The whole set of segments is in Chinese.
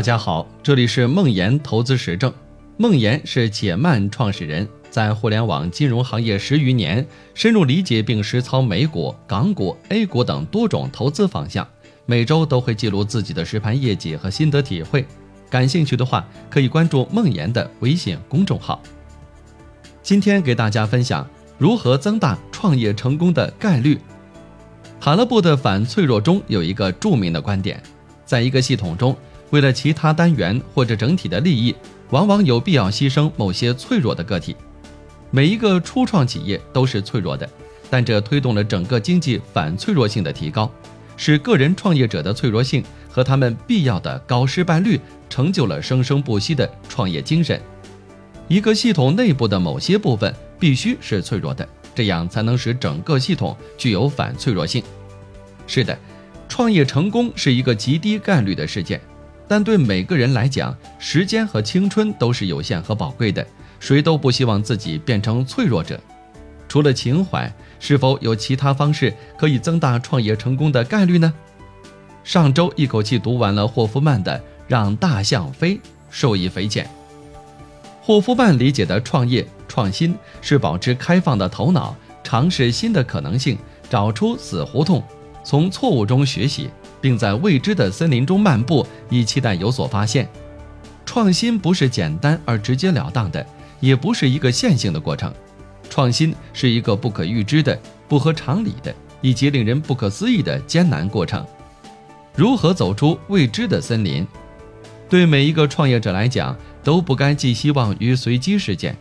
大家好，这里是梦岩投资实证。梦岩是解曼创始人，在互联网金融行业十余年，深入理解并实操美股、港股、A 股等多种投资方向。每周都会记录自己的实盘业绩和心得体会。感兴趣的话，可以关注梦岩的微信公众号。今天给大家分享如何增大创业成功的概率。哈勒布的反脆弱中有一个著名的观点，在一个系统中。为了其他单元或者整体的利益，往往有必要牺牲某些脆弱的个体。每一个初创企业都是脆弱的，但这推动了整个经济反脆弱性的提高，使个人创业者的脆弱性和他们必要的高失败率，成就了生生不息的创业精神。一个系统内部的某些部分必须是脆弱的，这样才能使整个系统具有反脆弱性。是的，创业成功是一个极低概率的事件。但对每个人来讲，时间和青春都是有限和宝贵的，谁都不希望自己变成脆弱者。除了情怀，是否有其他方式可以增大创业成功的概率呢？上周一口气读完了霍夫曼的《让大象飞》，受益匪浅。霍夫曼理解的创业创新是保持开放的头脑，尝试新的可能性，找出死胡同，从错误中学习。并在未知的森林中漫步，以期待有所发现。创新不是简单而直截了当的，也不是一个线性的过程。创新是一个不可预知的、不合常理的以及令人不可思议的艰难过程。如何走出未知的森林？对每一个创业者来讲，都不该寄希望于随机事件。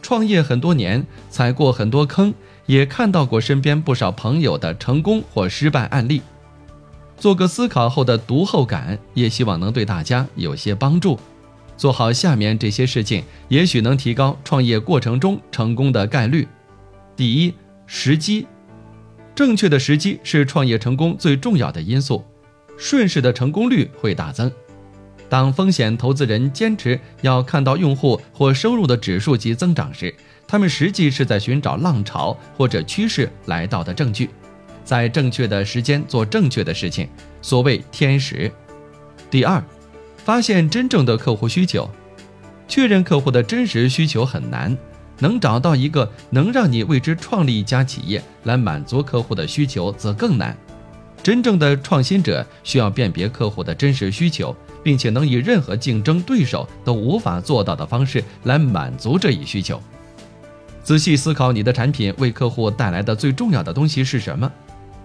创业很多年，踩过很多坑，也看到过身边不少朋友的成功或失败案例。做个思考后的读后感，也希望能对大家有些帮助。做好下面这些事情，也许能提高创业过程中成功的概率。第一，时机，正确的时机是创业成功最重要的因素，顺势的成功率会大增。当风险投资人坚持要看到用户或收入的指数级增长时，他们实际是在寻找浪潮或者趋势来到的证据。在正确的时间做正确的事情，所谓天时。第二，发现真正的客户需求，确认客户的真实需求很难，能找到一个能让你为之创立一家企业来满足客户的需求则更难。真正的创新者需要辨别客户的真实需求，并且能以任何竞争对手都无法做到的方式来满足这一需求。仔细思考你的产品为客户带来的最重要的东西是什么。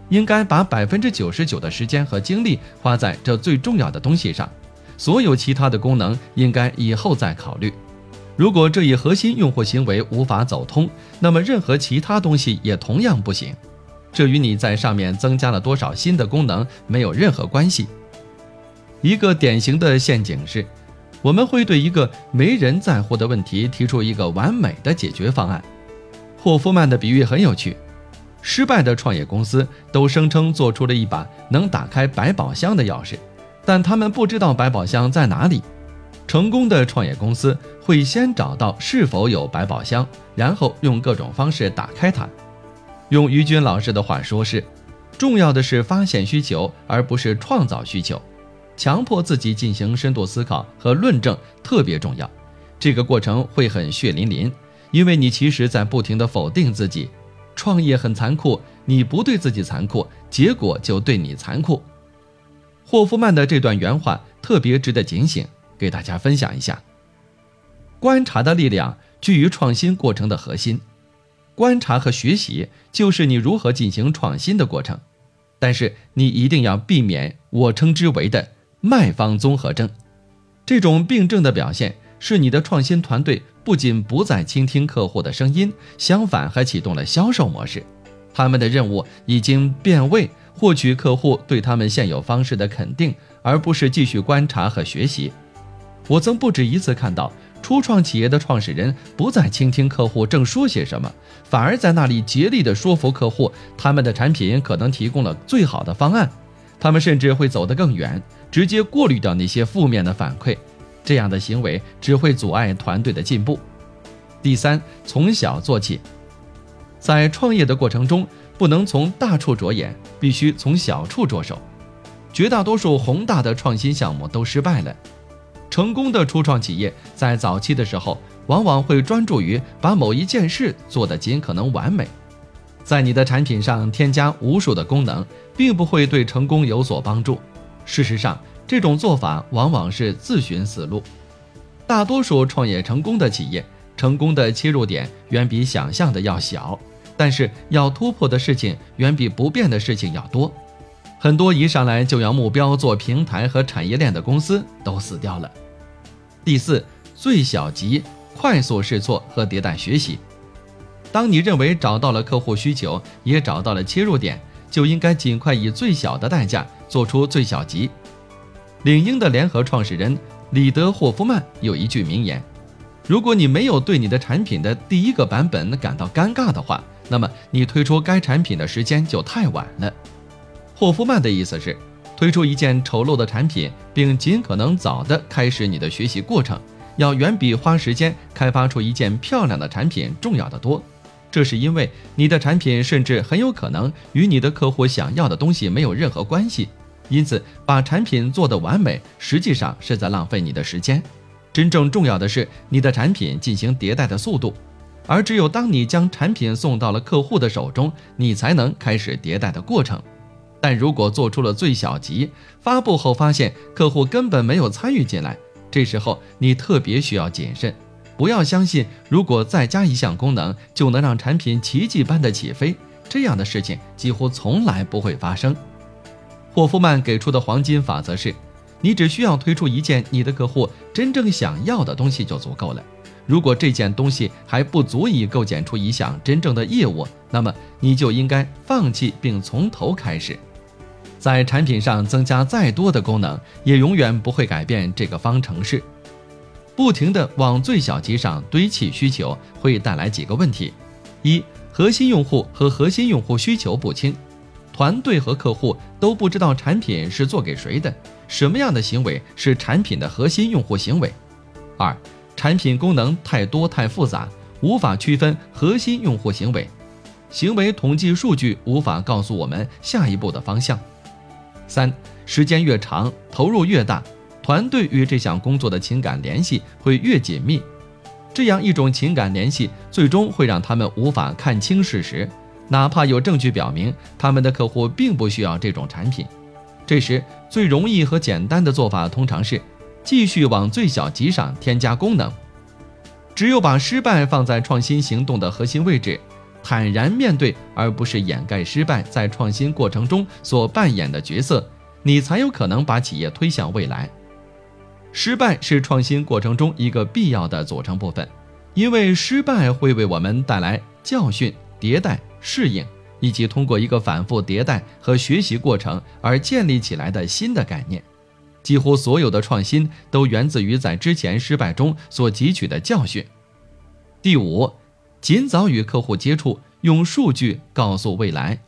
应该把百分之九十九的时间和精力花在这最重要的东西上，所有其他的功能应该以后再考虑。如果这一核心用户行为无法走通，那么任何其他东西也同样不行。这与你在上面增加了多少新的功能没有任何关系。一个典型的陷阱是，我们会对一个没人在乎的问题提出一个完美的解决方案。霍夫曼的比喻很有趣。失败的创业公司都声称做出了一把能打开百宝箱的钥匙，但他们不知道百宝箱在哪里。成功的创业公司会先找到是否有百宝箱，然后用各种方式打开它。用于军老师的话说是：重要的是发现需求，而不是创造需求。强迫自己进行深度思考和论证特别重要。这个过程会很血淋淋，因为你其实在不停地否定自己。创业很残酷，你不对自己残酷，结果就对你残酷。霍夫曼的这段原话特别值得警醒，给大家分享一下。观察的力量居于创新过程的核心，观察和学习就是你如何进行创新的过程。但是你一定要避免我称之为的卖方综合症，这种病症的表现。是你的创新团队不仅不再倾听客户的声音，相反还启动了销售模式。他们的任务已经变为获取客户对他们现有方式的肯定，而不是继续观察和学习。我曾不止一次看到初创企业的创始人不再倾听客户正说些什么，反而在那里竭力地说服客户，他们的产品可能提供了最好的方案。他们甚至会走得更远，直接过滤掉那些负面的反馈。这样的行为只会阻碍团队的进步。第三，从小做起，在创业的过程中，不能从大处着眼，必须从小处着手。绝大多数宏大的创新项目都失败了，成功的初创企业在早期的时候，往往会专注于把某一件事做得尽可能完美。在你的产品上添加无数的功能，并不会对成功有所帮助。事实上，这种做法往往是自寻死路。大多数创业成功的企业，成功的切入点远比想象的要小，但是要突破的事情远比不变的事情要多。很多一上来就要目标做平台和产业链的公司都死掉了。第四，最小级，快速试错和迭代学习。当你认为找到了客户需求，也找到了切入点，就应该尽快以最小的代价做出最小级。领英的联合创始人里德霍夫曼有一句名言：“如果你没有对你的产品的第一个版本感到尴尬的话，那么你推出该产品的时间就太晚了。”霍夫曼的意思是，推出一件丑陋的产品，并尽可能早的开始你的学习过程，要远比花时间开发出一件漂亮的产品重要的多。这是因为你的产品甚至很有可能与你的客户想要的东西没有任何关系，因此把产品做得完美，实际上是在浪费你的时间。真正重要的是你的产品进行迭代的速度，而只有当你将产品送到了客户的手中，你才能开始迭代的过程。但如果做出了最小级，发布后发现客户根本没有参与进来，这时候你特别需要谨慎。不要相信，如果再加一项功能就能让产品奇迹般的起飞，这样的事情几乎从来不会发生。霍夫曼给出的黄金法则是：你只需要推出一件你的客户真正想要的东西就足够了。如果这件东西还不足以构建出一项真正的业务，那么你就应该放弃并从头开始。在产品上增加再多的功能，也永远不会改变这个方程式。不停地往最小级上堆砌需求，会带来几个问题：一、核心用户和核心用户需求不清，团队和客户都不知道产品是做给谁的，什么样的行为是产品的核心用户行为；二、产品功能太多太复杂，无法区分核心用户行为，行为统计数据无法告诉我们下一步的方向；三、时间越长，投入越大。团队与这项工作的情感联系会越紧密，这样一种情感联系最终会让他们无法看清事实，哪怕有证据表明他们的客户并不需要这种产品。这时，最容易和简单的做法通常是继续往最小级上添加功能。只有把失败放在创新行动的核心位置，坦然面对，而不是掩盖失败在创新过程中所扮演的角色，你才有可能把企业推向未来。失败是创新过程中一个必要的组成部分，因为失败会为我们带来教训、迭代、适应，以及通过一个反复迭代和学习过程而建立起来的新的概念。几乎所有的创新都源自于在之前失败中所汲取的教训。第五，尽早与客户接触，用数据告诉未来。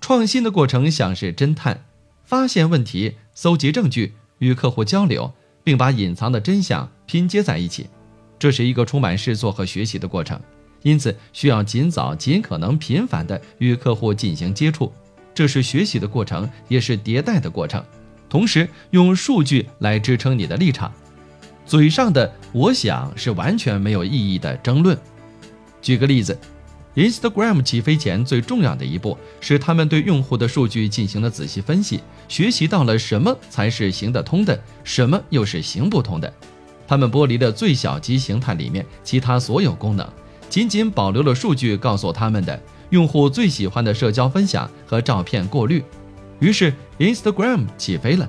创新的过程像是侦探，发现问题，搜集证据。与客户交流，并把隐藏的真相拼接在一起，这是一个充满试错和学习的过程，因此需要尽早、尽可能频繁地与客户进行接触。这是学习的过程，也是迭代的过程。同时，用数据来支撑你的立场。嘴上的“我想”是完全没有意义的争论。举个例子。Instagram 起飞前最重要的一步是，他们对用户的数据进行了仔细分析，学习到了什么才是行得通的，什么又是行不通的。他们剥离了最小级形态里面其他所有功能，仅仅保留了数据告诉他们的用户最喜欢的社交分享和照片过滤。于是 Instagram 起飞了。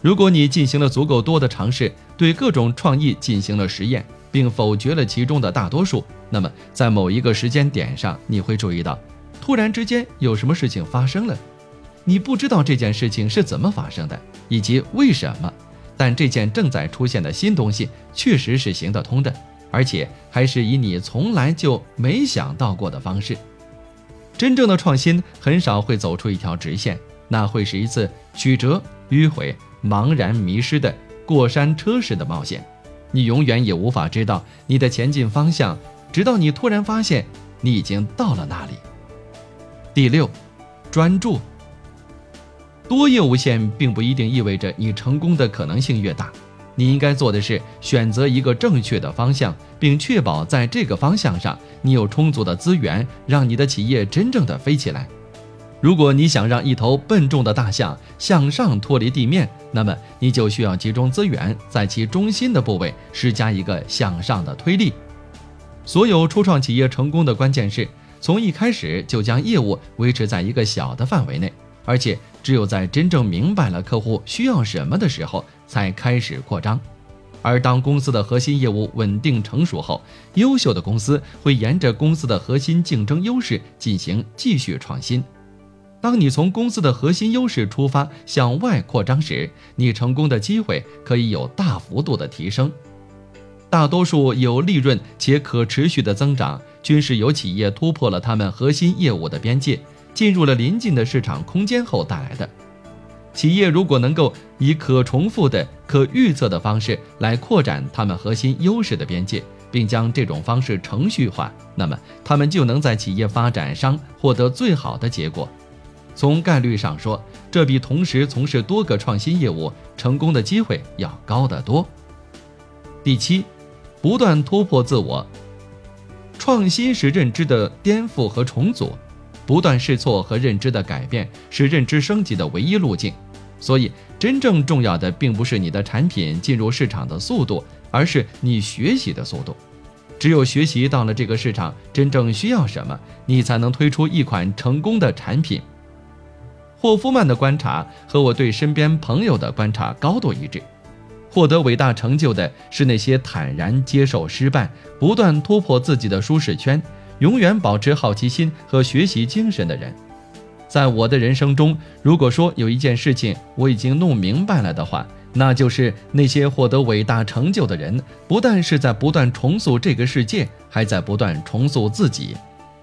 如果你进行了足够多的尝试，对各种创意进行了实验。并否决了其中的大多数。那么，在某一个时间点上，你会注意到，突然之间有什么事情发生了。你不知道这件事情是怎么发生的，以及为什么。但这件正在出现的新东西确实是行得通的，而且还是以你从来就没想到过的方式。真正的创新很少会走出一条直线，那会是一次曲折、迂回、茫然迷失的过山车式的冒险。你永远也无法知道你的前进方向，直到你突然发现你已经到了那里。第六，专注。多业务线并不一定意味着你成功的可能性越大。你应该做的是选择一个正确的方向，并确保在这个方向上你有充足的资源，让你的企业真正的飞起来。如果你想让一头笨重的大象向上脱离地面，那么你就需要集中资源，在其中心的部位施加一个向上的推力。所有初创企业成功的关键是从一开始就将业务维持在一个小的范围内，而且只有在真正明白了客户需要什么的时候才开始扩张。而当公司的核心业务稳定成熟后，优秀的公司会沿着公司的核心竞争优势进行继续创新。当你从公司的核心优势出发向外扩张时，你成功的机会可以有大幅度的提升。大多数有利润且可持续的增长，均是由企业突破了他们核心业务的边界，进入了临近的市场空间后带来的。企业如果能够以可重复的、可预测的方式来扩展他们核心优势的边界，并将这种方式程序化，那么他们就能在企业发展上获得最好的结果。从概率上说，这比同时从事多个创新业务成功的机会要高得多。第七，不断突破自我。创新是认知的颠覆和重组，不断试错和认知的改变是认知升级的唯一路径。所以，真正重要的并不是你的产品进入市场的速度，而是你学习的速度。只有学习到了这个市场真正需要什么，你才能推出一款成功的产品。霍夫曼的观察和我对身边朋友的观察高度一致。获得伟大成就的是那些坦然接受失败、不断突破自己的舒适圈、永远保持好奇心和学习精神的人。在我的人生中，如果说有一件事情我已经弄明白了的话，那就是那些获得伟大成就的人，不但是在不断重塑这个世界，还在不断重塑自己。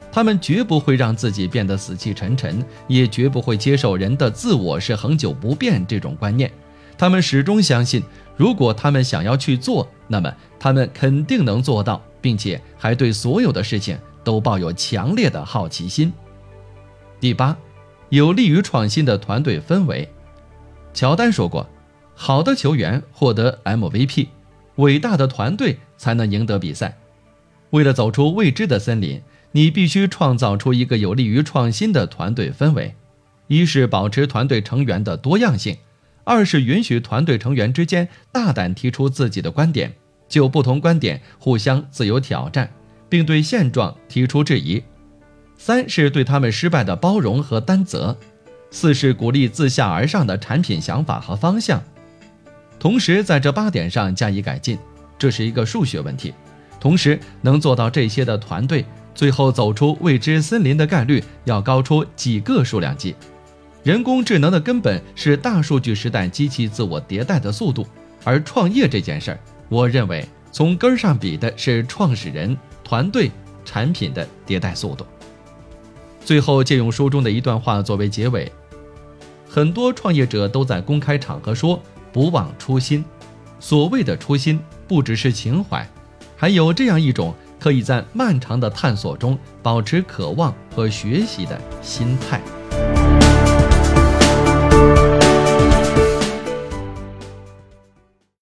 他们绝不会让自己变得死气沉沉，也绝不会接受人的自我是恒久不变这种观念。他们始终相信，如果他们想要去做，那么他们肯定能做到，并且还对所有的事情都抱有强烈的好奇心。第八，有利于创新的团队氛围。乔丹说过：“好的球员获得 MVP，伟大的团队才能赢得比赛。”为了走出未知的森林。你必须创造出一个有利于创新的团队氛围，一是保持团队成员的多样性，二是允许团队成员之间大胆提出自己的观点，就不同观点互相自由挑战，并对现状提出质疑；三是对他们失败的包容和担责；四是鼓励自下而上的产品想法和方向。同时，在这八点上加以改进，这是一个数学问题。同时，能做到这些的团队。最后走出未知森林的概率要高出几个数量级。人工智能的根本是大数据时代机器自我迭代的速度，而创业这件事儿，我认为从根儿上比的是创始人、团队、产品的迭代速度。最后借用书中的一段话作为结尾：很多创业者都在公开场合说不忘初心。所谓的初心，不只是情怀，还有这样一种。可以在漫长的探索中保持渴望和学习的心态。